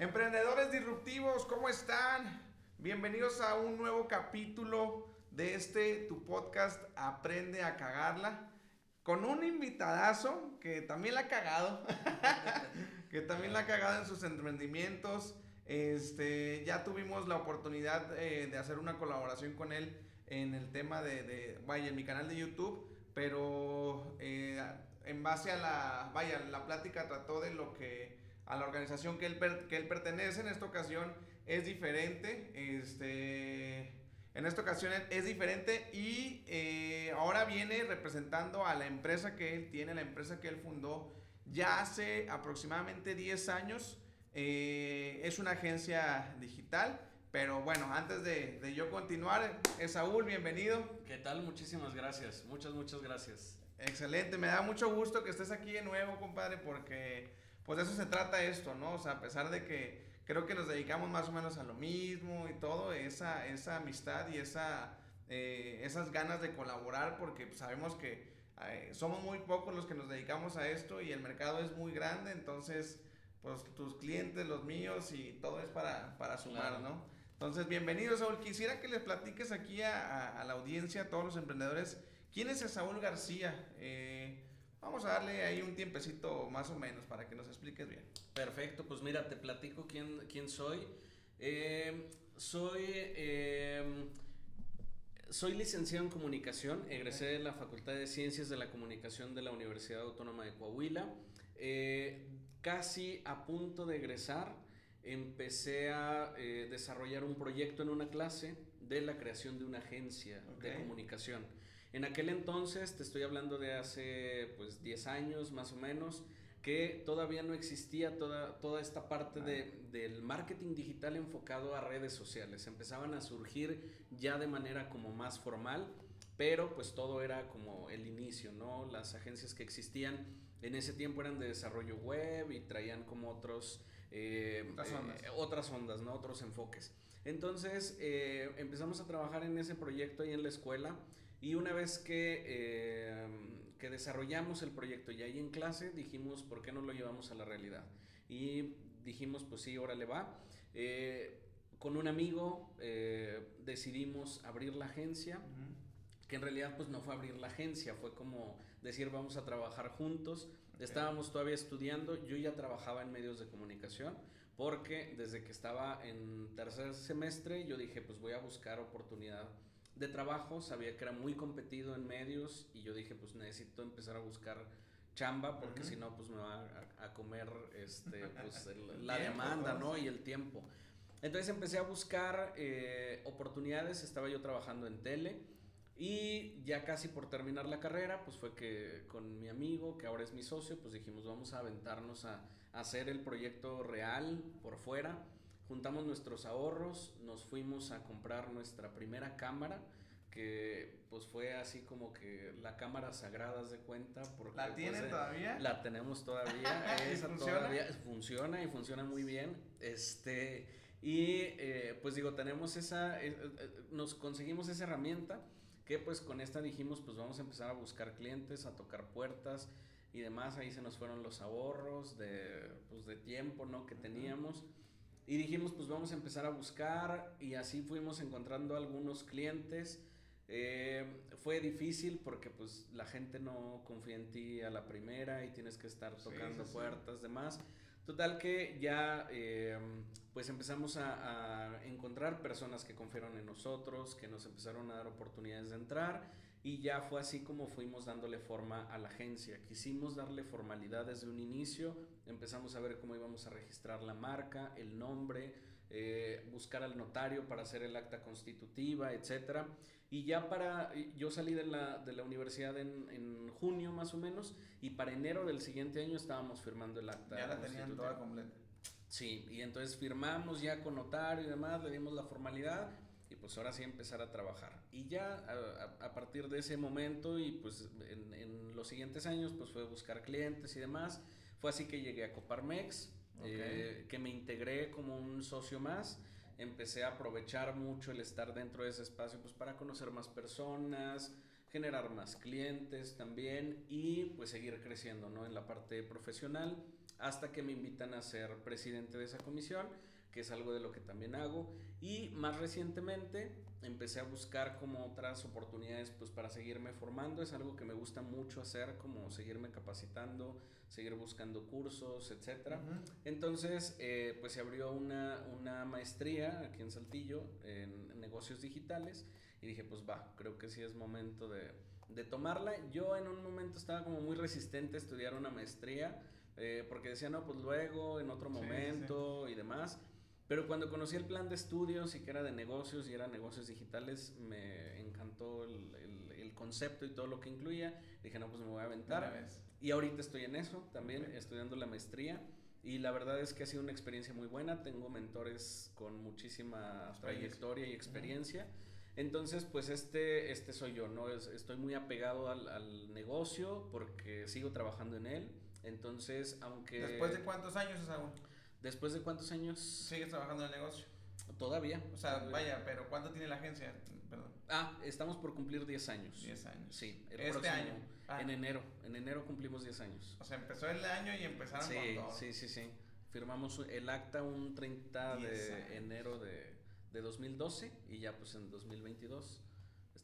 Emprendedores disruptivos, ¿cómo están? Bienvenidos a un nuevo capítulo de este tu podcast Aprende a cagarla con un invitadazo que también la ha cagado, que también la ha cagado en sus emprendimientos. Este, ya tuvimos la oportunidad eh, de hacer una colaboración con él en el tema de, vaya, en mi canal de YouTube, pero eh, en base a la, vaya, la plática trató de lo que, a la organización que él, que él pertenece en esta ocasión es diferente, este, en esta ocasión es diferente y eh, ahora viene representando a la empresa que él tiene, la empresa que él fundó ya hace aproximadamente 10 años. Eh, es una agencia digital. Pero bueno, antes de, de yo continuar, Saúl, bienvenido. ¿Qué tal? Muchísimas gracias. Muchas, muchas gracias. Excelente, me da mucho gusto que estés aquí de nuevo, compadre, porque pues de eso se trata esto, ¿no? O sea, a pesar de que creo que nos dedicamos más o menos a lo mismo y todo, esa, esa amistad y esa, eh, esas ganas de colaborar, porque sabemos que eh, somos muy pocos los que nos dedicamos a esto y el mercado es muy grande, entonces, pues tus clientes, los míos y todo es para, para sumar, ¿no? Entonces, bienvenidos, Saúl. Quisiera que les platiques aquí a, a, la audiencia, a todos los emprendedores, quién es Saúl García. Eh, vamos a darle ahí un tiempecito más o menos para que nos expliques bien. Perfecto, pues mira, te platico quién, quién soy. Eh, soy, eh, soy licenciado en comunicación, egresé de la Facultad de Ciencias de la Comunicación de la Universidad Autónoma de Coahuila. Eh, casi a punto de egresar, empecé a eh, desarrollar un proyecto en una clase de la creación de una agencia okay. de comunicación. En aquel entonces, te estoy hablando de hace pues 10 años más o menos, que todavía no existía toda, toda esta parte de, del marketing digital enfocado a redes sociales. Empezaban a surgir ya de manera como más formal, pero pues todo era como el inicio, ¿no? Las agencias que existían en ese tiempo eran de desarrollo web y traían como otros... Eh, otras, ondas. Eh, otras ondas, ¿no? Otros enfoques. Entonces eh, empezamos a trabajar en ese proyecto ahí en la escuela y una vez que, eh, que desarrollamos el proyecto y ahí en clase dijimos, ¿por qué no lo llevamos a la realidad? Y dijimos, pues sí, órale va. Eh, con un amigo eh, decidimos abrir la agencia, uh -huh. que en realidad pues no fue abrir la agencia, fue como decir vamos a trabajar juntos. Okay. Estábamos todavía estudiando, yo ya trabajaba en medios de comunicación, porque desde que estaba en tercer semestre yo dije pues voy a buscar oportunidad de trabajo, sabía que era muy competido en medios y yo dije, pues necesito empezar a buscar chamba porque uh -huh. si no, pues me va a, a comer este, pues, el, la tiempo, demanda, ¿no? Y el tiempo. Entonces empecé a buscar eh, oportunidades, estaba yo trabajando en tele y ya casi por terminar la carrera, pues fue que con mi amigo, que ahora es mi socio, pues dijimos, vamos a aventarnos a, a hacer el proyecto real por fuera juntamos nuestros ahorros, nos fuimos a comprar nuestra primera cámara, que pues fue así como que la cámara sagrada de cuenta. Porque, ¿La tiene pues, todavía? La tenemos todavía. Esa funciona? todavía funciona y funciona muy bien. Este, y eh, pues digo, tenemos esa, eh, nos conseguimos esa herramienta que pues con esta dijimos pues vamos a empezar a buscar clientes, a tocar puertas y demás. Ahí se nos fueron los ahorros de, pues, de tiempo, ¿no? Que teníamos. Y dijimos, pues vamos a empezar a buscar y así fuimos encontrando algunos clientes. Eh, fue difícil porque pues la gente no confía en ti a la primera y tienes que estar tocando sí, puertas, demás. Total que ya eh, pues empezamos a, a, encontrar personas que confiaron en nosotros, que nos empezaron a dar oportunidades de entrar y ya fue así como fuimos dándole forma a la agencia. Quisimos darle formalidad desde un inicio, empezamos a ver cómo íbamos a registrar la marca, el nombre, eh, buscar al notario para hacer el acta constitutiva, etcétera. Y ya para, yo salí de la, de la universidad en, en, junio más o menos, y para enero del siguiente año estábamos firmando el acta. Ya la tenían toda completa. Sí, y entonces firmamos ya con notario y demás, le dimos la formalidad y pues ahora sí empezar a trabajar. Y ya a, a partir de ese momento y pues en, en, los siguientes años pues fue buscar clientes y demás. Fue así que llegué a Coparmex, okay. eh, que me integré como un socio más. Empecé a aprovechar mucho el estar dentro de ese espacio pues para conocer más personas, generar más clientes también y pues seguir creciendo ¿no? en la parte profesional hasta que me invitan a ser presidente de esa comisión, que es algo de lo que también hago. Y más recientemente empecé a buscar como otras oportunidades pues para seguirme formando, es algo que me gusta mucho hacer, como seguirme capacitando, seguir buscando cursos, etc. Entonces, eh, pues se abrió una, una maestría aquí en Saltillo en negocios digitales y dije, pues va, creo que sí es momento de, de tomarla. Yo en un momento estaba como muy resistente a estudiar una maestría, eh, porque decía, no, pues luego, en otro momento y demás. Pero cuando conocí el plan de estudios y que era de negocios y era negocios digitales, me encantó el, el, concepto y todo lo que incluía. Dije, no, pues me voy a aventar. Y ahorita estoy en eso también, estudiando la maestría. Y la verdad es que ha sido una experiencia muy buena. Tengo mentores con muchísima trayectoria y experiencia. Entonces, pues este, este soy yo, ¿no? estoy muy apegado al, al, negocio porque sigo trabajando en él. Entonces, aunque... ¿Después de cuántos años es aún? ¿Después de cuántos años? ¿Sigues trabajando en el negocio? Todavía. O sea, vaya, pero ¿cuánto tiene la agencia? Perdón. Ah, estamos por cumplir 10 años. 10 años. Sí, este año. Ah. En enero. En enero cumplimos 10 años. O sea, empezó el año y empezaron sí, con todo. Sí, sí, sí. Firmamos el acta un 30 de enero de, de 2012 y ya pues en 2022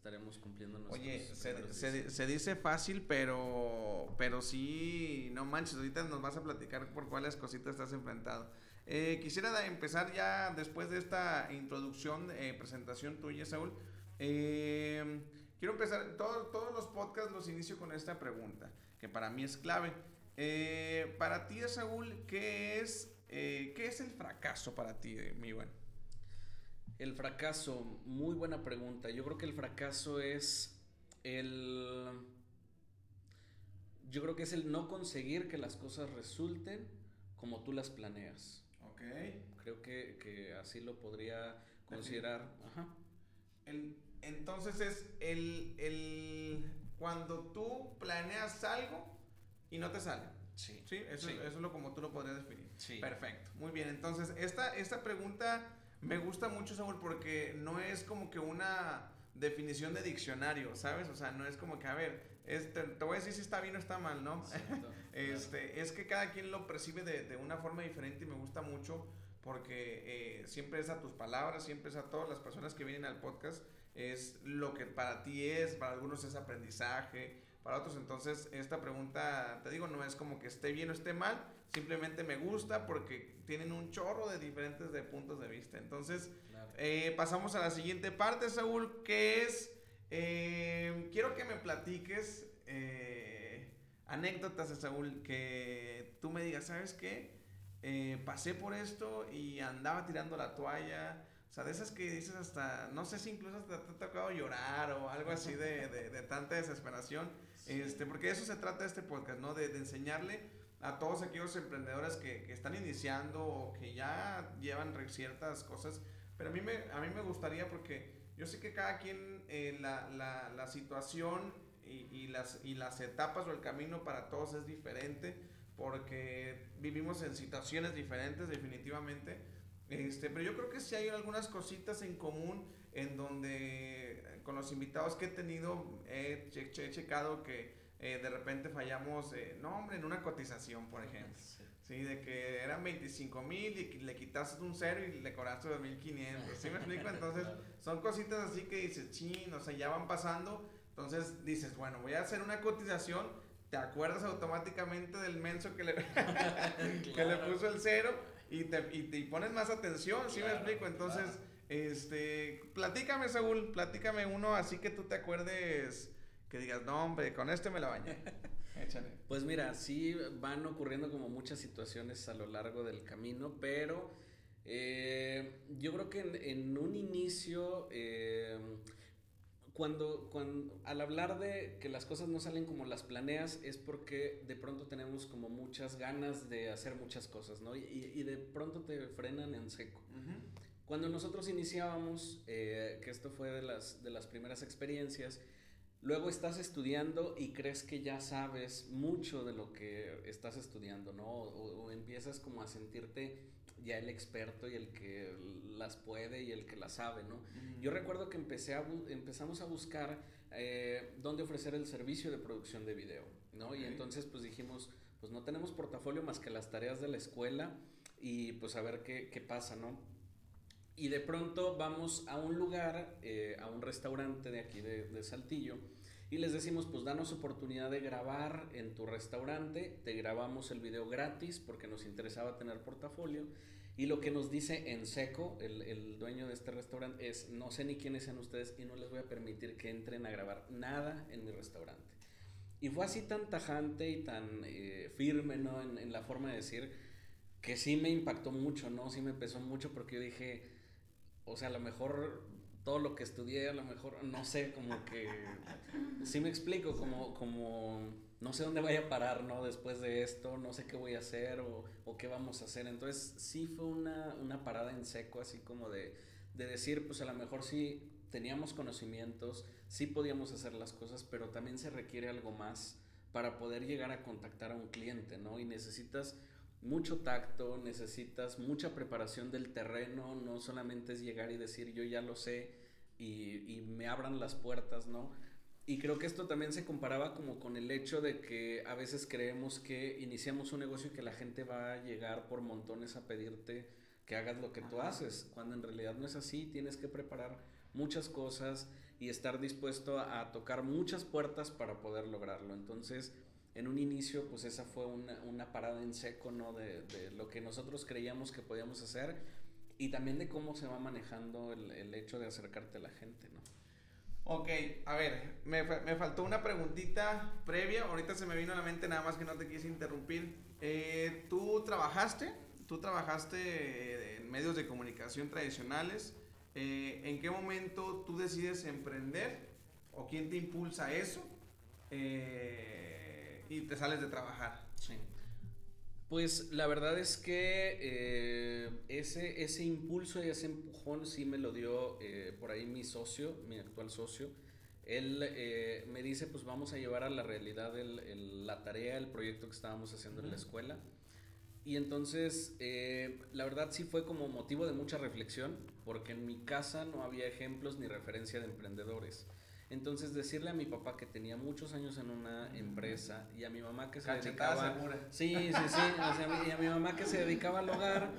estaremos cumpliendo nuestros Oye, se, se, se, dice fácil, pero, pero sí, no manches, ahorita nos vas a platicar por cuáles cositas estás enfrentado. Eh, quisiera empezar ya después de esta introducción, eh, presentación tuya, Saúl. Eh, quiero empezar, todo, todos los podcasts los inicio con esta pregunta, que para mí es clave. Eh, para ti, Saúl, ¿qué es, ¿qué es el fracaso para ti, mi buen? El fracaso, muy buena pregunta. Yo creo que el fracaso es el... Yo creo que es el no conseguir que las cosas resulten como tú las planeas. Ok. Creo que, que así lo podría considerar. Ajá. El, entonces es el, el... Cuando tú planeas algo y no te sale. Sí. Sí, eso, eso es lo como tú lo podrías definir. Sí. Perfecto. Muy bien. Entonces, esta, esta pregunta me gusta mucho, Saúl, porque no es como que una definición de diccionario, ¿sabes? O sea, no es como que, a ver, este, te voy a decir si está bien o está mal, ¿no? este, Es que cada quien lo percibe de, de, una forma diferente y me gusta mucho porque eh, siempre es a tus palabras, siempre es a todas las personas que vienen al podcast, es lo que para ti es, para algunos es aprendizaje, para otros entonces esta pregunta, te digo, no es como que esté bien o esté mal, simplemente me gusta porque tienen un chorro de diferentes de puntos de vista. Entonces, claro. eh, pasamos a la siguiente parte, Saúl, que es, eh, quiero que me platiques eh, anécdotas de Saúl, que tú me digas, ¿sabes qué? Eh, pasé por esto y andaba tirando la toalla. O sea, de esas que dices hasta, no sé si incluso hasta te ha tocado llorar o algo así de, de, de tanta desesperación. Sí. Este, porque eso se trata este podcast, ¿no? De, de enseñarle a todos aquellos emprendedores que, que, están iniciando o que ya llevan ciertas cosas. Pero a mí me, a mí me gustaría porque yo sé que cada quien, eh, la, la, la, situación y, y, las, y las etapas o el camino para todos es diferente porque vivimos en situaciones diferentes definitivamente. Este, pero yo creo que sí hay algunas cositas en común en donde con los invitados que he tenido he, he, he checado que eh, de repente fallamos, eh, no hombre, en una cotización, por ejemplo. Sí. sí de que eran 25 mil y le quitaste un cero y le cobraste 2.500. ¿Sí me explico? Entonces, son cositas así que dices, chin, o sea, ya van pasando. Entonces dices, bueno, voy a hacer una cotización. Te acuerdas automáticamente del menso que le, que le puso el cero y te, y te pones más atención, ¿sí claro, me explico? Entonces, claro. este, platícame, Saúl, platícame uno así que tú te acuerdes que digas, no, hombre, con este me la bañé. Échale. Pues mira, sí van ocurriendo como muchas situaciones a lo largo del camino, pero eh, yo creo que en, en un inicio, eh, cuando, cuando, al hablar de que las cosas no salen como las planeas, es porque de pronto tenemos como muchas ganas de hacer muchas cosas, ¿no? Y, y de pronto te frenan en seco. Uh -huh. Cuando nosotros iniciábamos, eh, que esto fue de las, de las primeras experiencias, Luego estás estudiando y crees que ya sabes mucho de lo que estás estudiando, ¿no? O, o, empiezas como a sentirte ya el experto y el que las puede y el que las sabe, ¿no? Yo recuerdo que empecé a empezamos a buscar eh, dónde ofrecer el servicio de producción de video, ¿no? Okay. Y entonces pues dijimos, pues no tenemos portafolio más que las tareas de la escuela y pues a ver qué, qué pasa, ¿no? Y de pronto vamos a un lugar, eh, a un restaurante de aquí de, de, Saltillo, y les decimos, pues danos oportunidad de grabar en tu restaurante, te grabamos el video gratis porque nos interesaba tener portafolio. Y lo que nos dice en seco el, el dueño de este restaurante es, no sé ni quiénes sean ustedes y no les voy a permitir que entren a grabar nada en mi restaurante. Y fue así tan tajante y tan eh, firme, ¿no? En, en la forma de decir que sí me impactó mucho, ¿no? Sí me pesó mucho porque yo dije, o sea, a lo mejor todo lo que estudié, a lo mejor, no sé, como que, sí me explico, como, como, no sé dónde vaya a parar, ¿no? Después de esto, no sé qué voy a hacer o, o qué vamos a hacer. Entonces, sí fue una, una parada en seco, así como de, de decir, pues a lo mejor sí teníamos conocimientos, sí podíamos hacer las cosas, pero también se requiere algo más para poder llegar a contactar a un cliente, ¿no? Y necesitas mucho tacto, necesitas mucha preparación del terreno, no solamente es llegar y decir yo ya lo sé y, y, me abran las puertas, ¿no? Y creo que esto también se comparaba como con el hecho de que a veces creemos que iniciamos un negocio y que la gente va a llegar por montones a pedirte que hagas lo que tú haces, cuando en realidad no es así, tienes que preparar muchas cosas y estar dispuesto a, a tocar muchas puertas para poder lograrlo. Entonces, en un inicio, pues esa fue una, una parada en seco, ¿no? De, de, lo que nosotros creíamos que podíamos hacer y también de cómo se va manejando el, el hecho de acercarte a la gente, ¿no? Ok, a ver, me, me, faltó una preguntita previa, ahorita se me vino a la mente nada más que no te quise interrumpir. Eh, ¿Tú trabajaste? ¿Tú trabajaste en medios de comunicación tradicionales? Eh, ¿En qué momento tú decides emprender? ¿O quién te impulsa eso? Eh, y te sales de trabajar. Sí. Pues la verdad es que eh, ese, ese impulso y ese empujón sí me lo dio eh, por ahí mi socio, mi actual socio. Él eh, me dice, pues vamos a llevar a la realidad el, el, la tarea, el proyecto que estábamos haciendo uh -huh. en la escuela. Y entonces, la verdad sí fue como motivo de mucha reflexión, porque en mi casa no había ejemplos ni referencia de emprendedores. Entonces decirle a mi papá que tenía muchos años en una empresa y a mi mamá que se Cachetada dedicaba segura. Sí, sí, sí, o sea, y a mi mamá que se dedicaba al hogar,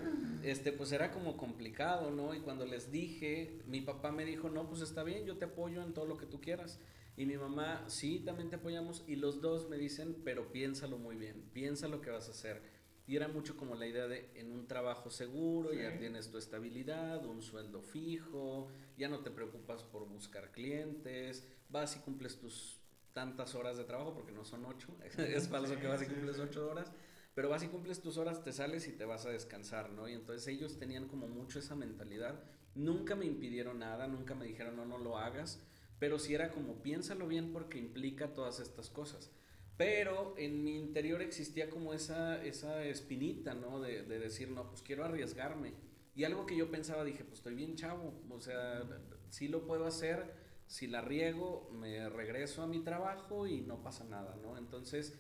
este pues era como complicado, ¿no? Y cuando les dije, mi papá me dijo, "No, pues está bien, yo te apoyo en todo lo que tú quieras." Y mi mamá, "Sí, también te apoyamos." Y los dos me dicen, "Pero piénsalo muy bien, piensa lo que vas a hacer." Y era mucho como la idea de en un trabajo seguro, sí. ya tienes tu estabilidad, un sueldo fijo, ya no te preocupas por buscar clientes, vas y cumples tus tantas horas de trabajo, porque no son ocho, es falso que vas y cumples ocho horas, pero vas y cumples tus horas, te sales y te vas a descansar, ¿no? Y entonces ellos tenían como mucho esa mentalidad, nunca me impidieron nada, nunca me dijeron no, no lo hagas, pero sí era como piénsalo bien porque implica todas estas cosas. Pero en mi interior existía como esa, esa espinita, ¿no? De, de, decir, no, pues quiero arriesgarme. Y algo que yo pensaba, dije, pues estoy bien chavo, o sea, sí lo puedo hacer, si la riego, me regreso a mi trabajo y no pasa nada, ¿no? Entonces,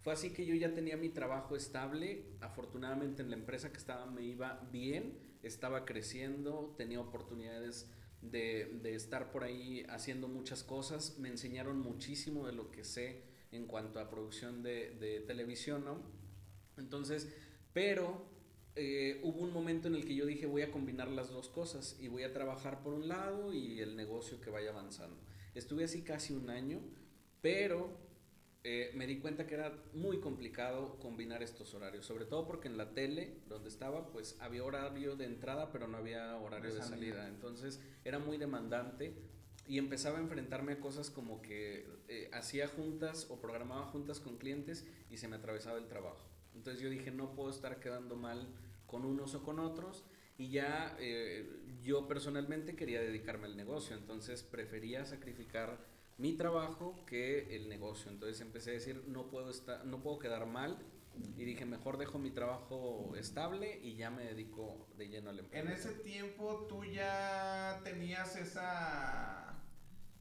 fue así que yo ya tenía mi trabajo estable, afortunadamente en la empresa que estaba me iba bien, estaba creciendo, tenía oportunidades de, de estar por ahí haciendo muchas cosas, me enseñaron muchísimo de lo que sé en cuanto a producción de, de televisión, ¿no? Entonces, pero eh, hubo un momento en el que yo dije voy a combinar las dos cosas y voy a trabajar por un lado y el negocio que vaya avanzando. Estuve así casi un año, pero eh, me di cuenta que era muy complicado combinar estos horarios, sobre todo porque en la tele donde estaba pues había horario de entrada pero no había horario de salida, entonces era muy demandante y empezaba a enfrentarme a cosas como que eh, hacía juntas o programaba juntas con clientes y se me atravesaba el trabajo. Entonces yo dije, no puedo estar quedando mal con unos o con otros y ya eh, yo personalmente quería dedicarme al negocio, entonces prefería sacrificar mi trabajo que el negocio. Entonces empecé a decir, no puedo, estar, no puedo quedar mal y dije, mejor dejo mi trabajo estable y ya me dedico de lleno al empleo. En ese tiempo tú ya tenías esa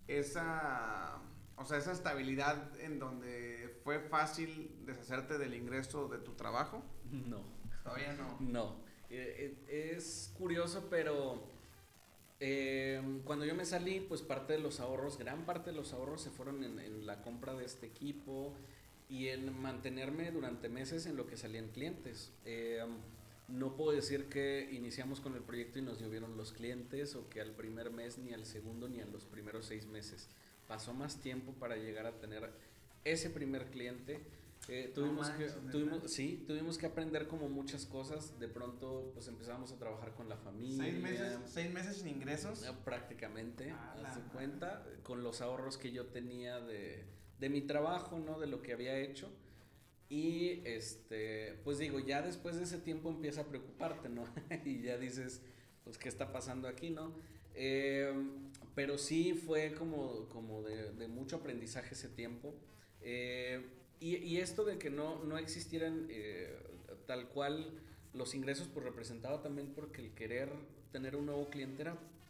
esa, o sea, esa estabilidad en donde fue fácil deshacerte del ingreso de tu trabajo? No. Todavía no. No. Eh, eh, es curioso, pero eh, cuando yo me salí, pues parte de los ahorros, gran parte de los ahorros se fueron en, en la compra de este equipo y en mantenerme durante meses en lo que salían clientes. Eh, no puedo decir que iniciamos con el proyecto y nos llovieron los clientes o que al primer mes, ni al segundo, ni a los primeros seis meses. Pasó más tiempo para llegar a tener ese primer cliente. Eh, tuvimos que, tuvimos, sí, tuvimos que aprender como muchas cosas. De pronto, pues empezamos a trabajar con la familia. ¿Seis meses, seis meses sin ingresos? prácticamente, ah, cuenta, con los ahorros que yo tenía de, de mi trabajo, ¿no? De lo que había hecho. Y este, pues digo, ya después de ese tiempo empieza a preocuparte, ¿no? y ya dices, pues, ¿qué está pasando aquí, no? Eh, pero sí fue como, como de, mucho aprendizaje ese tiempo. Eh, y, esto de que no, no existieran eh, tal cual los ingresos, pues representaba también porque el querer tener un nuevo cliente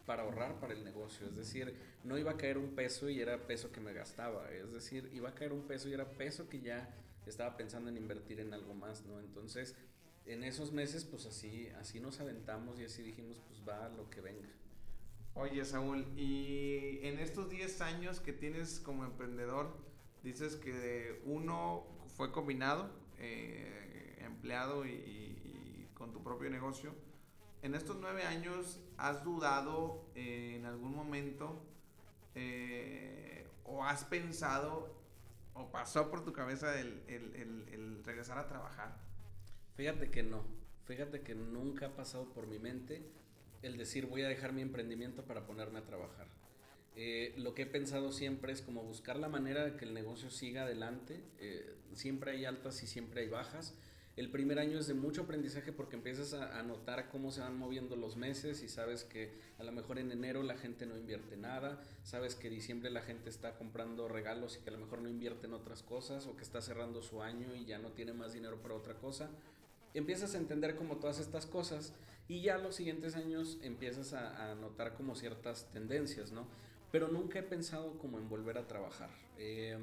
para ahorrar para el negocio. Es decir, no iba a caer un peso y era peso que me gastaba. Es decir, iba a caer un peso y era peso que ya estaba pensando en invertir en algo más, ¿no? Entonces, en esos meses, pues así, así nos aventamos y así dijimos, pues va lo que venga. Oye, Saúl, y en estos 10 años que tienes como emprendedor, dices que uno fue combinado, eh, empleado y, con tu propio negocio. En estos nueve años, ¿has dudado eh, en algún momento eh, o has pensado o pasó por tu cabeza el, el, regresar a trabajar? Fíjate que no, fíjate que nunca ha pasado por mi mente el decir voy a dejar mi emprendimiento para ponerme a trabajar. Eh, lo que he pensado siempre es como buscar la manera de que el negocio siga adelante. Siempre hay altas y siempre hay bajas. El primer año es de mucho aprendizaje porque empiezas a, notar cómo se van moviendo los meses y sabes que a lo mejor en enero la gente no invierte nada, sabes que diciembre la gente está comprando regalos y que a lo mejor no invierte en otras cosas o que está cerrando su año y ya no tiene más dinero para otra cosa. Empiezas a entender como todas estas cosas y ya los siguientes años empiezas a, notar como ciertas tendencias, ¿no? Pero nunca he pensado como en volver a trabajar. Eh,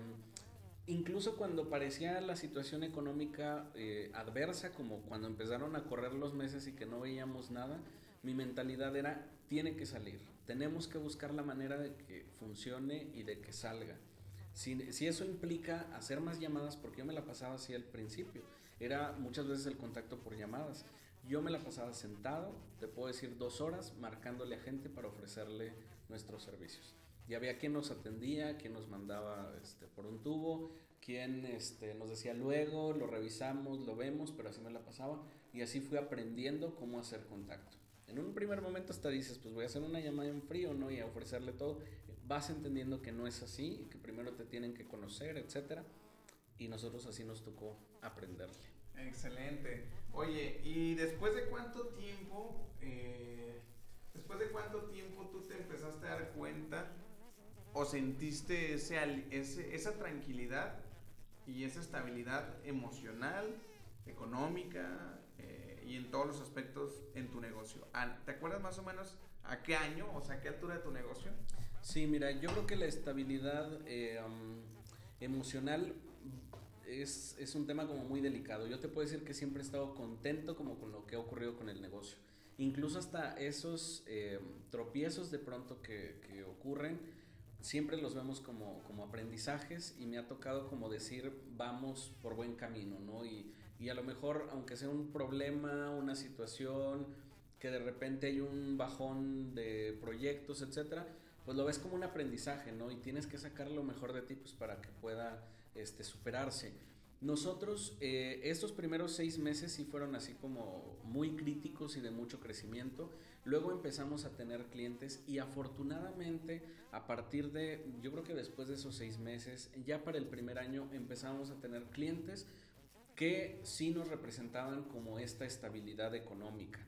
incluso cuando parecía la situación económica eh, adversa, como cuando empezaron a correr los meses y que no veíamos nada, mi mentalidad era, tiene que salir, tenemos que buscar la manera de que funcione y de que salga. Si, si eso implica hacer más llamadas, porque yo me la pasaba así al principio, era muchas veces el contacto por llamadas. Yo me la pasaba sentado, te puedo decir dos horas, marcándole a gente para ofrecerle nuestros servicios. Y había quien nos atendía, quien nos mandaba este, por un tubo, quien este, nos decía luego, lo revisamos, lo vemos, pero así me la pasaba. Y así fui aprendiendo cómo hacer contacto. En un primer momento hasta dices, pues voy a hacer una llamada en frío, ¿no? Y a ofrecerle todo. Vas entendiendo que no es así, que primero te tienen que conocer, etcétera. Y nosotros así nos tocó aprenderle. Excelente. Oye, ¿y después de cuánto tiempo, eh, después de cuánto tiempo tú te empezaste a dar cuenta o sentiste ese, esa tranquilidad y esa estabilidad emocional, económica eh, y en todos los aspectos en tu negocio. ¿Te acuerdas más o menos a qué año, o a qué altura de tu negocio? Sí, mira, yo creo que la estabilidad eh, emocional es, es, un tema como muy delicado. Yo te puedo decir que siempre he estado contento como con lo que ha ocurrido con el negocio. Incluso hasta esos eh, tropiezos de pronto que, que ocurren, siempre los vemos como, como aprendizajes y me ha tocado como decir vamos por buen camino, ¿no? Y, y a lo mejor, aunque sea un problema, una situación, que de repente hay un bajón de proyectos, etcétera, pues lo ves como un aprendizaje, ¿no? Y tienes que sacar lo mejor de ti pues, para que pueda este, superarse. Nosotros, eh, estos primeros seis meses sí fueron así como muy críticos y de mucho crecimiento. Luego empezamos a tener clientes y afortunadamente a partir de, yo creo que después de esos seis meses, ya para el primer año empezamos a tener clientes que sí nos representaban como esta estabilidad económica.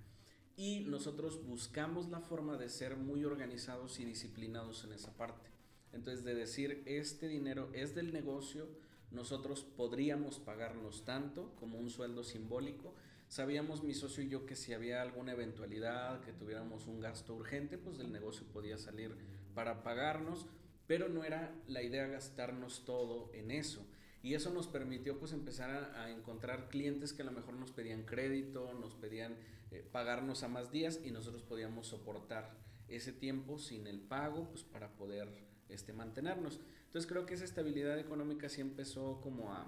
Y nosotros buscamos la forma de ser muy organizados y disciplinados en esa parte. Entonces, de decir, este dinero es del negocio, nosotros podríamos pagarnos tanto como un sueldo simbólico Sabíamos mi socio y yo que si había alguna eventualidad, que tuviéramos un gasto urgente, pues del negocio podía salir para pagarnos, pero no era la idea gastarnos todo en eso. Y eso nos permitió pues empezar a, encontrar clientes que a lo mejor nos pedían crédito, nos pedían eh, pagarnos a más días y nosotros podíamos soportar ese tiempo sin el pago pues para poder este, mantenernos. Entonces creo que esa estabilidad económica sí empezó como a,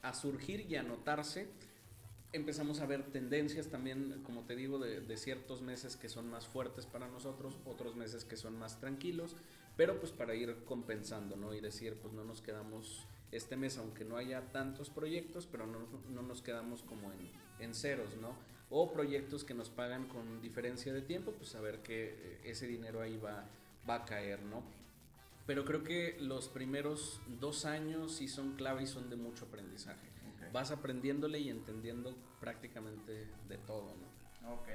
a surgir y a notarse. Empezamos a ver tendencias también, como te digo, de, ciertos meses que son más fuertes para nosotros, otros meses que son más tranquilos, pero pues para ir compensando, ¿no? Y decir, pues no nos quedamos este mes, aunque no haya tantos proyectos, pero no, no nos quedamos como en, en, ceros, ¿no? O proyectos que nos pagan con diferencia de tiempo, pues saber que eh, ese dinero ahí va, va a caer, ¿no? Pero creo que los primeros dos años sí son clave y son de mucho aprendizaje. Okay. Vas aprendiéndole y entendiendo prácticamente de todo, ¿no? Ok.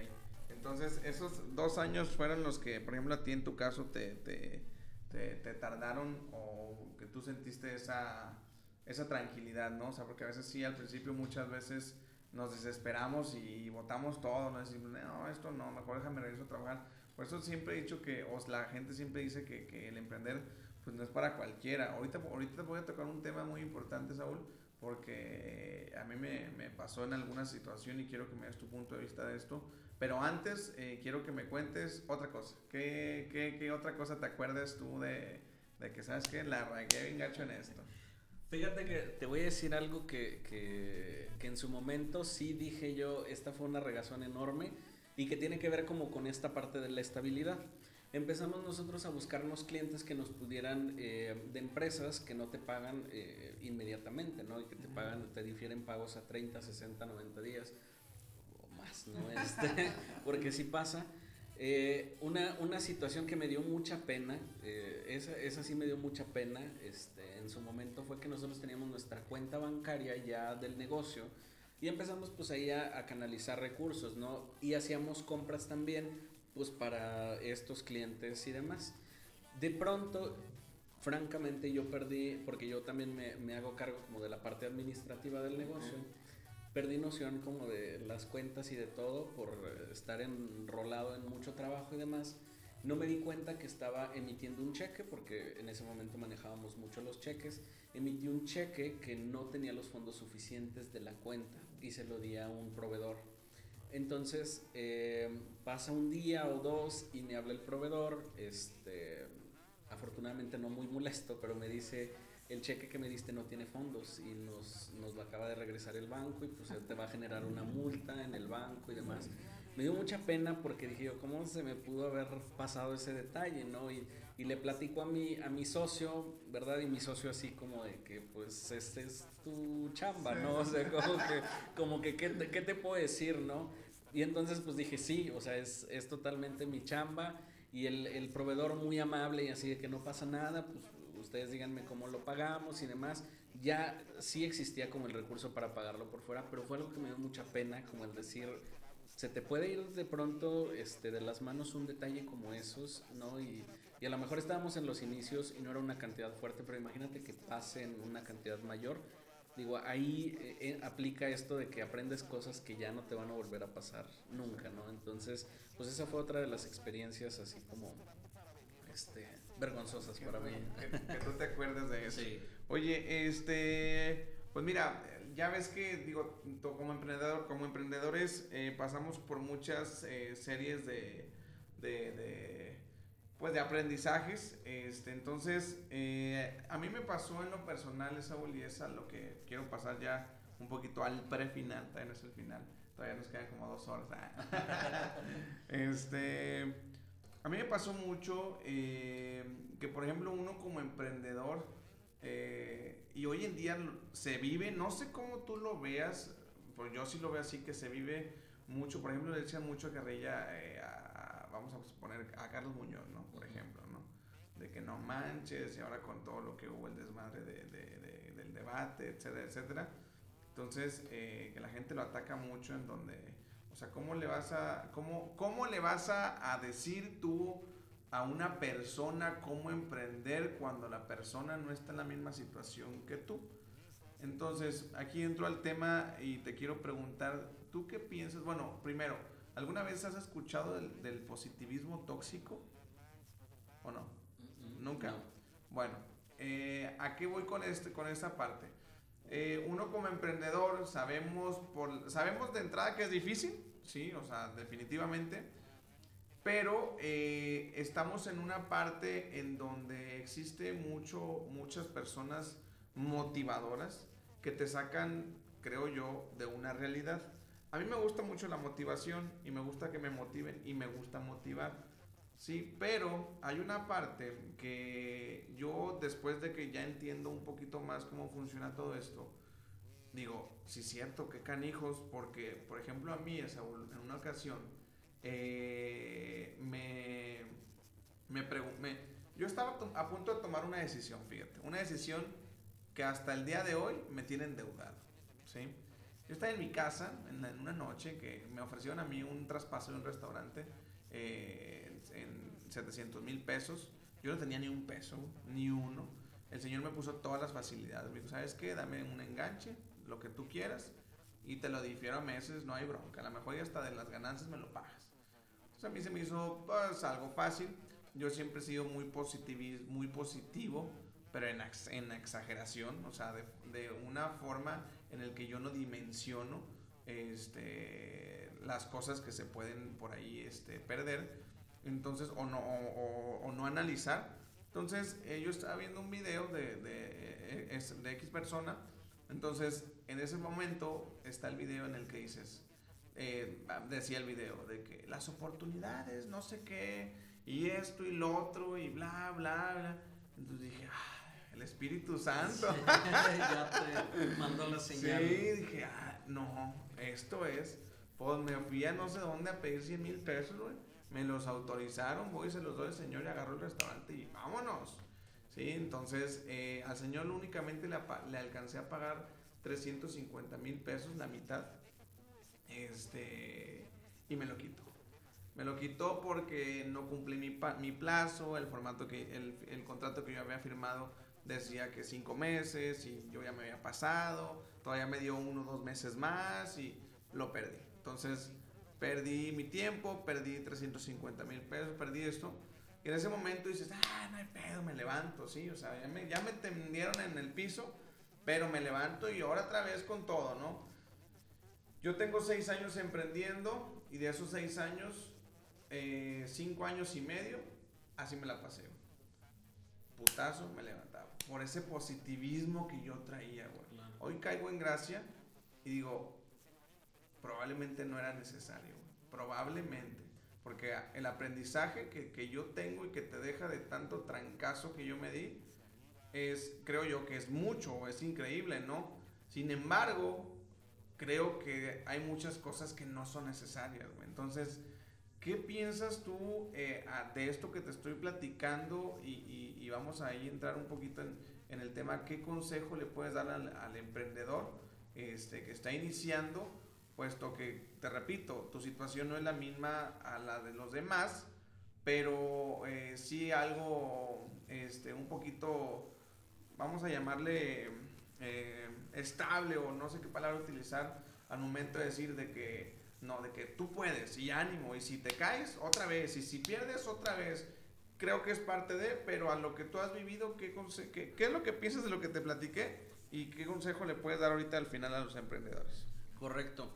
Entonces, esos dos años fueron los que, por ejemplo, a ti en tu caso te, te, te, te tardaron o que tú sentiste esa, esa tranquilidad, ¿no? O sea, porque a veces sí, al principio muchas veces nos desesperamos y votamos todo, ¿no? Decimos, no, esto no, mejor déjame regreso a trabajar. Por eso siempre he dicho que, o la gente siempre dice que, que, el emprender, pues no es para cualquiera. Ahorita, ahorita voy a tocar un tema muy importante, Saúl, porque a mí me, me pasó en alguna situación y quiero que me des tu punto de vista de esto. Pero antes, eh, quiero que me cuentes otra cosa. ¿Qué, qué, qué otra cosa te acuerdas tú de, de que, sabes que la regué bien gacho en esto? Fíjate que te voy a decir algo que, que, que, en su momento sí dije yo, esta fue una regazón enorme y que tiene que ver como con esta parte de la estabilidad. Empezamos nosotros a buscarnos clientes que nos pudieran, eh, de empresas que no te pagan eh, inmediatamente, ¿no? Y que te pagan, te difieren pagos a 30, 60, 90 días o más, ¿no? Este, porque sí pasa. Eh, una, una, situación que me dio mucha pena, eh, esa, esa, sí me dio mucha pena este, en su momento fue que nosotros teníamos nuestra cuenta bancaria ya del negocio y empezamos pues ahí a, a, canalizar recursos, ¿no? Y hacíamos compras también pues para estos clientes y demás. De pronto, francamente yo perdí, porque yo también me, me hago cargo como de la parte administrativa del negocio perdí noción como de las cuentas y de todo por estar enrolado en mucho trabajo y demás. No me di cuenta que estaba emitiendo un cheque, porque en ese momento manejábamos mucho los cheques. Emití un cheque que no tenía los fondos suficientes de la cuenta y se lo di a un proveedor. Entonces eh, pasa un día o dos y me habla el proveedor, este, afortunadamente no muy molesto, pero me dice, el cheque que me diste no tiene fondos y nos, nos lo acaba de regresar el banco y pues te va a generar una multa en el banco y demás. Me dio mucha pena porque dije yo, ¿cómo se me pudo haber pasado ese detalle, no? Y, y le platico a mi, a mi socio, ¿verdad? Y mi socio así como de que, pues, este es tu chamba, ¿no? O sea, como que, como que ¿qué, te, ¿qué te puedo decir, no? Y entonces, pues dije, sí, o sea, es, es totalmente mi chamba. Y el, el proveedor muy amable y así de que no pasa nada, pues ustedes díganme cómo lo pagamos y demás. Ya sí existía como el recurso para pagarlo por fuera, pero fue algo que me dio mucha pena, como el decir, se te puede ir de pronto este, de las manos un detalle como esos, ¿no? Y, y a lo mejor estábamos en los inicios y no era una cantidad fuerte, pero imagínate que pase en una cantidad mayor. Digo, ahí eh, eh, aplica esto de que aprendes cosas que ya no te van a volver a pasar nunca, ¿no? Entonces, pues esa fue otra de las experiencias así como, este, vergonzosas para mí. Que, que, tú te acuerdes de eso. Sí. Oye, este, pues mira, ya ves que, digo, como emprendedor, como emprendedores eh, pasamos por muchas eh, series de, de, pues de aprendizajes, este, entonces, eh, a mí me pasó en lo personal esa y lo que quiero pasar ya un poquito al pre-final, todavía no es el final, todavía nos quedan como dos horas. este a mí me pasó mucho que, por ejemplo, uno como emprendedor, eh, y hoy en día se vive, no sé cómo tú lo veas, pues yo sí lo veo así, que se vive mucho, por ejemplo, le decían mucho a Guerrilla, eh, a, vamos a poner a Carlos Muñoz, ¿no? Por ejemplo, ¿no? De que no manches, y ahora con todo lo que hubo, el desmadre de, de, de, del debate, etcétera, etcétera. Entonces, que la gente lo ataca mucho en donde o sea, ¿cómo le vas a, cómo, cómo le vas a, a decir tú a una persona cómo emprender cuando la persona no está en la misma situación que tú? Entonces, aquí entro al tema y te quiero preguntar, ¿tú qué piensas? Bueno, primero, ¿alguna vez has escuchado del, del positivismo tóxico? ¿O no? Nunca. No. Bueno, eh, ¿a qué voy con, este, con esta parte? Eh, uno como emprendedor sabemos, por, sabemos de entrada que es difícil, sí, o sea, definitivamente, pero eh, estamos en una parte en donde existe mucho, muchas personas motivadoras que te sacan, creo yo, de una realidad. A mí me gusta mucho la motivación y me gusta que me motiven y me gusta motivar. Sí, pero hay una parte que yo después de que ya entiendo un poquito más cómo funciona todo esto, digo, sí cierto, que canijos, porque por ejemplo a mí, en una ocasión, eh, me, me, me, yo estaba a punto de tomar una decisión, fíjate, una decisión que hasta el día de hoy me tiene endeudado, ¿sí? Yo estaba en mi casa en, una noche que me ofrecieron a mí un traspaso de un restaurante eh, en 700 mil pesos. Yo no tenía ni un peso, ni uno. El Señor me puso todas las facilidades. Me dijo, ¿sabes qué? Dame un enganche, lo que tú quieras, y te lo difiero a meses, no hay bronca. A lo mejor ya hasta de las ganancias me lo pagas. Entonces a mí se me hizo pues, algo fácil. Yo siempre he sido muy, muy positivo, pero en, en exageración, o sea, de, de una forma en el que yo no dimensiono este, las cosas que se pueden por ahí este, perder, entonces, o no, o, no analizar. Entonces, eh, yo estaba viendo un video de, de, eh, de X persona, entonces, en ese momento está el video en el que dices, eh, decía el video, de que las oportunidades, no sé qué, y esto y lo otro, y bla, bla, bla. Entonces dije, ah, el Espíritu Santo. ya te mandó la señal. Sí, dije, ah, no, esto es. Pues me fui a no sé dónde a pedir 100 mil pesos, güey. Me los autorizaron, voy se los doy al señor y agarro el restaurante y vámonos. Sí, entonces eh, al señor únicamente le, le, alcancé a pagar 350 mil pesos, la mitad. Este, y me lo quitó. Me lo quitó porque no cumplí mi, mi plazo, el formato que, el, el contrato que yo había firmado decía que cinco meses y yo ya me había pasado, todavía me dio uno o dos meses más y lo perdí. Entonces perdí mi tiempo, perdí 350 mil pesos, perdí esto. Y en ese momento dices, ah, no hay pedo, me levanto, sí, o sea, ya me, ya me tendieron en el piso, pero me levanto y ahora otra vez con todo, ¿no? Yo tengo seis años emprendiendo y de esos seis años, eh, cinco años y medio, así me la pasé. Putazo, me levantaba por ese positivismo que yo traía, güey. Hoy caigo en gracia y digo, probablemente no era necesario, probablemente. Porque el aprendizaje que, que, yo tengo y que te deja de tanto trancazo que yo me di, es, creo yo que es mucho, es increíble, ¿no? Sin embargo, creo que hay muchas cosas que no son necesarias, güey. Entonces, ¿qué piensas tú eh, de esto que te estoy platicando y y vamos a entrar un poquito en, en, el tema, ¿qué consejo le puedes dar al, al, emprendedor este, que está iniciando? Puesto que, te repito, tu situación no es la misma a la de los demás, pero eh, sí algo este, un poquito, vamos a llamarle eh, estable o no sé qué palabra utilizar al momento de decir de que no, de que tú puedes y ánimo y si te caes otra vez y si pierdes otra vez creo que es parte de, pero a lo que tú has vivido, ¿qué, qué, qué es lo que piensas de lo que te platiqué? ¿Y qué consejo le puedes dar ahorita al final a los emprendedores? Correcto.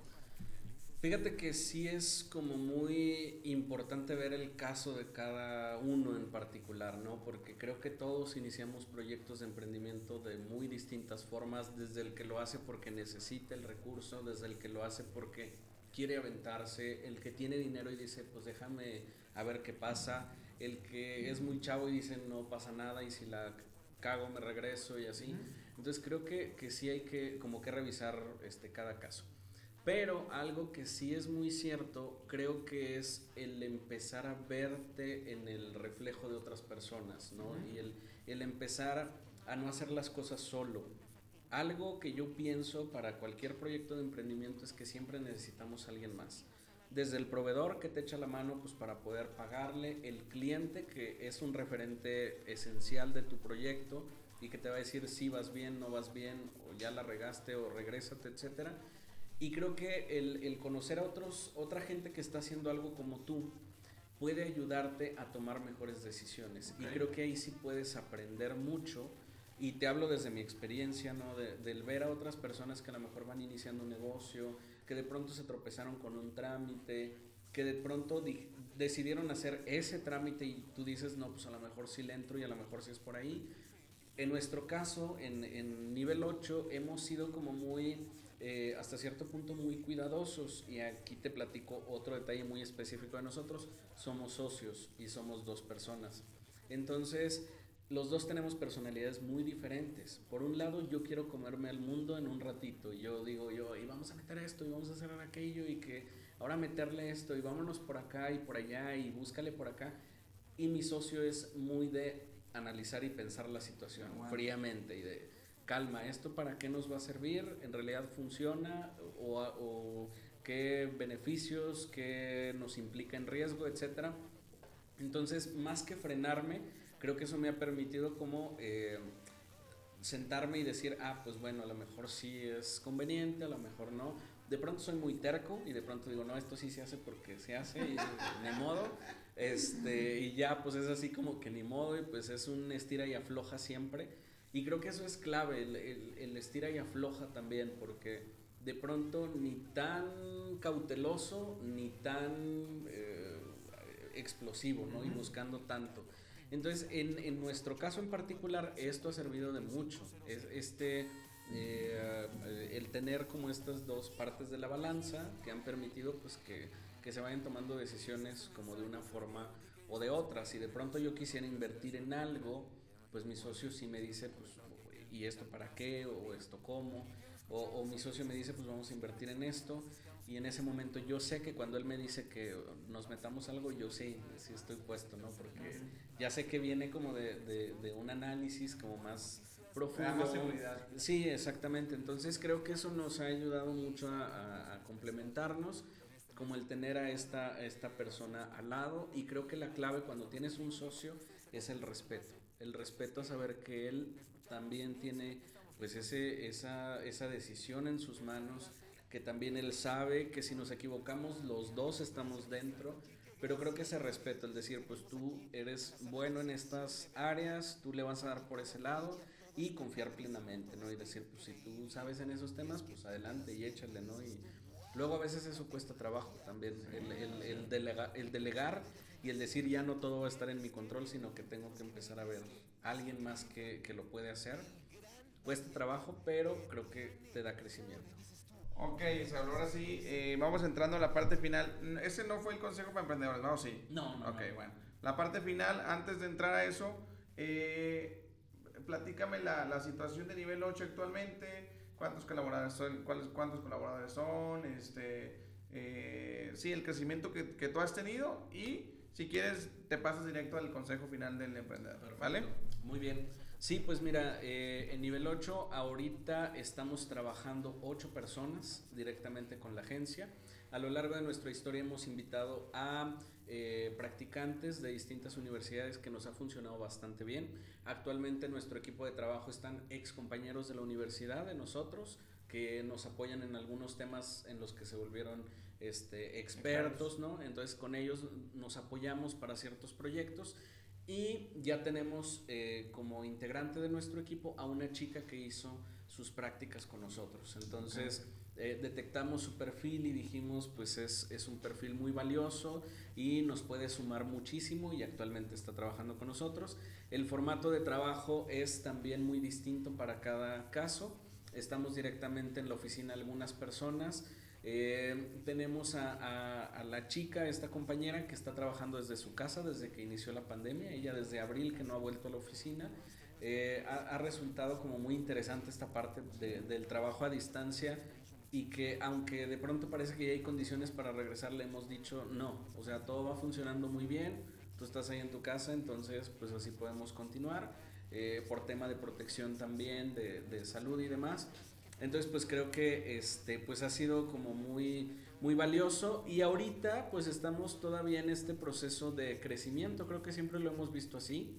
Fíjate que sí es como muy importante ver el caso de cada uno en particular, ¿no? Porque creo que todos iniciamos proyectos de emprendimiento de muy distintas formas, desde el que lo hace porque necesita el recurso, desde el que lo hace porque quiere aventarse, el que tiene dinero y dice, pues déjame a ver qué pasa, el que es muy chavo y dice no pasa nada y si la cago me regreso y así. Entonces creo que, que, sí hay que como que revisar este, cada caso. Pero algo que sí es muy cierto, creo que es el empezar a verte en el reflejo de otras personas, ¿no? Y el, el empezar a no hacer las cosas solo. Algo que yo pienso para cualquier proyecto de emprendimiento es que siempre necesitamos a alguien más desde el proveedor que te echa la mano pues para poder pagarle, el cliente que es un referente esencial de tu proyecto y que te va a decir si vas bien, no vas bien, o ya la regaste o regrésate, etcétera. Y creo que el, el, conocer a otros, otra gente que está haciendo algo como tú puede ayudarte a tomar mejores decisiones. Y creo que ahí sí puedes aprender mucho. Y te hablo desde mi experiencia, ¿no? De, del ver a otras personas que a lo mejor van iniciando un negocio, que de pronto se tropezaron con un trámite, que de pronto decidieron hacer ese trámite y tú dices, no, pues a lo mejor sí le entro y a lo mejor sí es por ahí. En nuestro caso, en, en nivel 8, hemos sido como muy, eh, hasta cierto punto, muy cuidadosos. Y aquí te platico otro detalle muy específico de nosotros. Somos socios y somos dos personas. Entonces, los dos tenemos personalidades muy diferentes. Por un lado, yo quiero comerme al mundo en un ratito. Y yo digo, yo, y vamos a meter esto, y vamos a hacer aquello, y que ahora meterle esto, y vámonos por acá y por allá, y búscale por acá. Y mi socio es muy de analizar y pensar la situación fríamente y de calma, ¿esto para qué nos va a servir? ¿En realidad funciona? ¿O, qué beneficios? ¿Qué nos implica en riesgo? Etcétera. Entonces, más que frenarme, creo que eso me ha permitido como eh, sentarme y decir, ah, pues bueno, a lo mejor sí es conveniente, a lo mejor no. De pronto soy muy terco y de pronto digo, no, esto sí se hace porque se hace y ni modo. Este, y ya, pues es así como que ni modo y pues es un estira y afloja siempre. Y creo que eso es clave, el, el, estira y afloja también, porque de pronto ni tan cauteloso ni tan eh, explosivo, ¿no? Y buscando tanto. Entonces, en, en, nuestro caso en particular, esto ha servido de mucho. Es, este, eh, el tener como estas dos partes de la balanza que han permitido pues que, que, se vayan tomando decisiones como de una forma o de otra. Si de pronto yo quisiera invertir en algo, pues mi socio sí me dice, pues, ¿y esto para qué? ¿O esto cómo? O, o mi socio me dice, pues vamos a invertir en esto y en ese momento yo sé que cuando él me dice que nos metamos algo, yo sí, sí estoy puesto, ¿no? Porque ya sé que viene como de, de, un análisis como más profundo. Más seguridad. Sí, exactamente. Entonces creo que eso nos ha ayudado mucho a, complementarnos, como el tener a esta, esta persona al lado. Y creo que la clave cuando tienes un socio es el respeto. El respeto a saber que él también tiene pues ese, esa, esa decisión en sus manos que también él sabe que si nos equivocamos los dos estamos dentro, pero creo que ese respeto, el decir, pues tú eres bueno en estas áreas, tú le vas a dar por ese lado y confiar plenamente, ¿no? Y decir, pues si tú sabes en esos temas, pues adelante y échale, ¿no? Y luego a veces eso cuesta trabajo también, el, el, el, delega, el delegar y el decir ya no todo va a estar en mi control, sino que tengo que empezar a ver a alguien más que, que lo puede hacer. Cuesta trabajo, pero creo que te da crecimiento. Ok, ahora sí, eh, vamos entrando a la parte final. Ese no fue el consejo para emprendedores, ¿no? Sí. No, no. Ok, bueno. La parte final, antes de entrar a eso, eh, platícame la, la, situación de nivel 8 actualmente, cuántos colaboradores son, cuáles, cuántos colaboradores son, este, eh, sí, el crecimiento que, que, tú has tenido y si quieres te pasas directo al consejo final del emprendedor, ¿vale? Muy bien. Sí, pues mira, eh, en nivel 8 ahorita estamos trabajando 8 personas directamente con la agencia. A lo largo de nuestra historia hemos invitado a eh, practicantes de distintas universidades que nos ha funcionado bastante bien. Actualmente nuestro equipo de trabajo están ex compañeros de la universidad, de nosotros, que nos apoyan en algunos temas en los que se volvieron este, expertos, ¿no? Entonces con ellos nos apoyamos para ciertos proyectos y ya tenemos eh, como integrante de nuestro equipo a una chica que hizo sus prácticas con nosotros. Entonces eh, detectamos su perfil y dijimos, pues es, es, un perfil muy valioso y nos puede sumar muchísimo y actualmente está trabajando con nosotros. El formato de trabajo es también muy distinto para cada caso. Estamos directamente en la oficina algunas personas eh, tenemos a, a, la chica, esta compañera que está trabajando desde su casa desde que inició la pandemia, ella desde abril que no ha vuelto a la oficina. Eh, ha, ha, resultado como muy interesante esta parte de, del trabajo a distancia y que aunque de pronto parece que ya hay condiciones para regresar, le hemos dicho no, o sea, todo va funcionando muy bien, tú estás ahí en tu casa, entonces pues así podemos continuar, eh, por tema de protección también, de, de salud y demás. Entonces, pues creo que este, pues ha sido como muy, muy valioso y ahorita pues estamos todavía en este proceso de crecimiento, creo que siempre lo hemos visto así,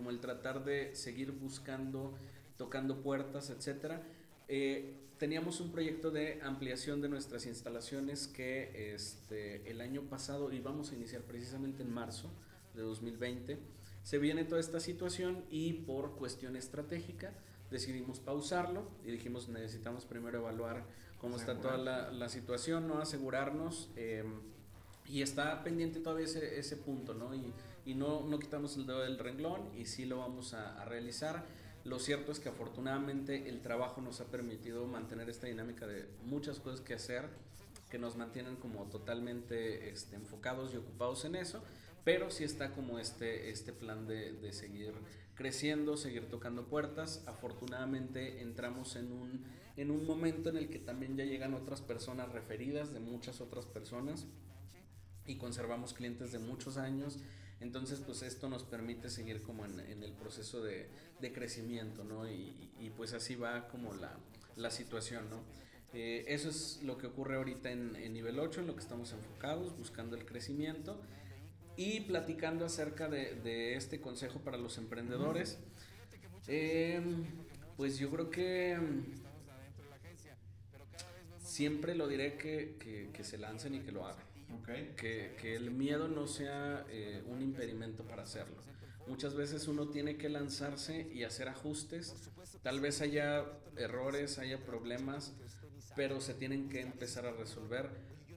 como el tratar de seguir buscando, tocando puertas, etcétera. Eh, teníamos un proyecto de ampliación de nuestras instalaciones que este, el año pasado íbamos a iniciar precisamente en marzo de 2020. Se viene toda esta situación y por cuestión estratégica, decidimos pausarlo y dijimos necesitamos primero evaluar cómo está toda la, la, situación, ¿no? Asegurarnos eh, y está pendiente todavía ese, ese punto, ¿no? Y, y, no, no quitamos el dedo del renglón y sí lo vamos a, a, realizar. Lo cierto es que afortunadamente el trabajo nos ha permitido mantener esta dinámica de muchas cosas que hacer que nos mantienen como totalmente este, enfocados y ocupados en eso, pero sí está como este, este plan de, de seguir creciendo, seguir tocando puertas. Afortunadamente entramos en un, en un momento en el que también ya llegan otras personas referidas de muchas otras personas y conservamos clientes de muchos años. Entonces, pues esto nos permite seguir como en, el proceso de, crecimiento, ¿no? Y, pues así va como la, la situación, ¿no? Eh, eso es lo que ocurre ahorita en, nivel 8, en lo que estamos enfocados, buscando el crecimiento y platicando acerca de, este consejo para los emprendedores. Eh, pues yo creo que siempre lo diré que, que se lancen y que lo hagan. Okay. Que, que, el miedo no sea eh, un impedimento para hacerlo. Muchas veces uno tiene que lanzarse y hacer ajustes. Tal vez haya errores, haya problemas, pero se tienen que empezar a resolver.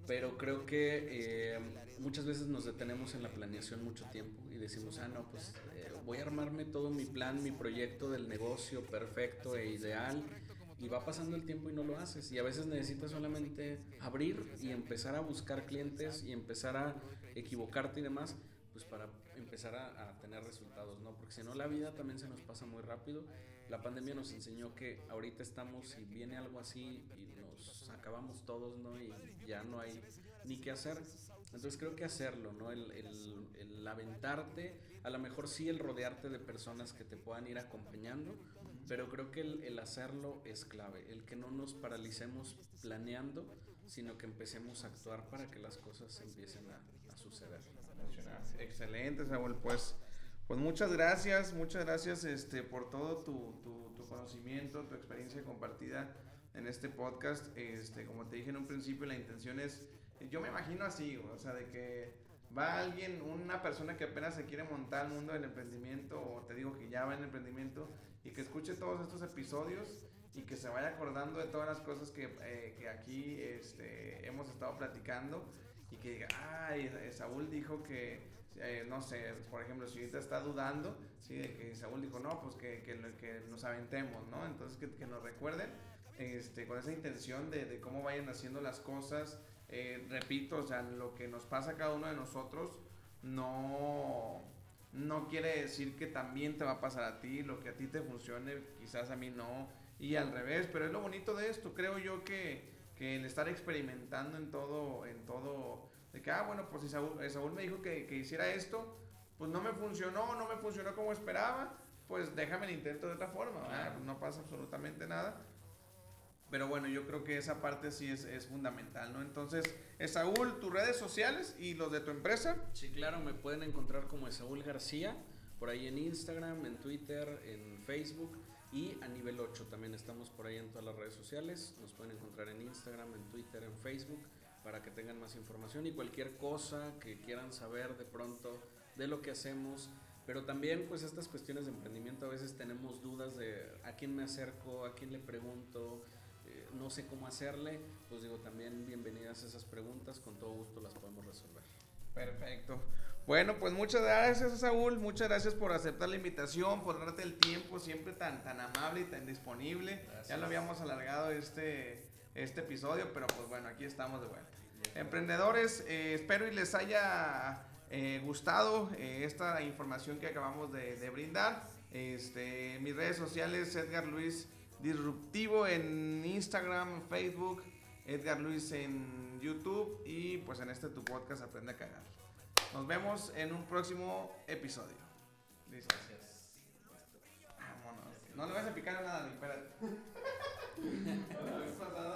Pero creo que eh, muchas veces nos detenemos en la planeación mucho tiempo y decimos, ah, no, pues eh, voy a armarme todo mi plan, mi proyecto del negocio perfecto e ideal y va pasando el tiempo y no lo haces. Y a veces necesitas solamente abrir y empezar a buscar clientes y empezar a equivocarte y demás, pues para empezar a, a, tener resultados, ¿no? Porque si no la vida también se nos pasa muy rápido. La pandemia nos enseñó que ahorita estamos y viene algo así y nos acabamos todos, ¿no? Y ya no hay ni qué hacer. Entonces creo que hacerlo, ¿no? El, el, el aventarte, a lo mejor sí el rodearte de personas que te puedan ir acompañando, pero creo que el, el, hacerlo es clave, el que no nos paralicemos planeando, sino que empecemos a actuar para que las cosas empiecen a, suceder. Excelente, Saúl. Pues, pues muchas gracias, muchas gracias este, por todo tu, tu, tu, conocimiento, tu experiencia compartida en este podcast. Este, como te dije en un principio, la intención es, yo me imagino así, o sea, de que va alguien, una persona que apenas se quiere montar al mundo del emprendimiento, o te digo que ya va en el emprendimiento, y que escuche todos estos episodios y que se vaya acordando de todas las cosas que, eh, que aquí este, hemos estado platicando y que diga, ay, Saúl dijo que, eh, no sé, por ejemplo, si ahorita está dudando, ¿sí? de que Saúl dijo, no, pues que, que, que nos aventemos, ¿no? Entonces que, que, nos recuerden este, con esa intención de, de cómo vayan haciendo las cosas. Eh, repito, o sea, lo que nos pasa a cada uno de nosotros no no quiere decir que también te va a pasar a ti, lo que a ti te funcione, quizás a mí no, y al revés, pero es lo bonito de esto, creo yo que, que el estar experimentando en todo, en todo, de que, ah, bueno, pues si Saúl, Saúl me dijo que, que, hiciera esto, pues no me funcionó, no me funcionó como esperaba, pues déjame el intento de otra forma, no pasa absolutamente nada. Pero bueno, yo creo que esa parte sí es, es fundamental, ¿no? Entonces, Saúl, tus redes sociales y los de tu empresa. Sí, claro, me pueden encontrar como Saúl García, por ahí en Instagram, en Twitter, en Facebook y a nivel 8 también estamos por ahí en todas las redes sociales. Nos pueden encontrar en Instagram, en Twitter, en Facebook para que tengan más información y cualquier cosa que quieran saber de pronto de lo que hacemos. Pero también pues estas cuestiones de emprendimiento a veces tenemos dudas de a quién me acerco, a quién le pregunto, no sé cómo hacerle, pues digo, también bienvenidas esas preguntas, con todo gusto las podemos resolver. Perfecto. Bueno, pues muchas gracias, Saúl. Muchas gracias por aceptar la invitación, por darte el tiempo siempre tan, tan amable y tan disponible. Gracias. Ya lo habíamos alargado este, este episodio, pero pues bueno, aquí estamos de vuelta. Emprendedores, eh, espero y les haya eh, gustado eh, esta información que acabamos de, de brindar. Este, mis redes sociales, Edgar Luis Disruptivo en Instagram, Facebook, Edgar Luis en YouTube y pues en este tu podcast Aprende a Cagar. Nos vemos en un próximo episodio. Gracias. Vámonos. No le vas a picar nada, ni espérate.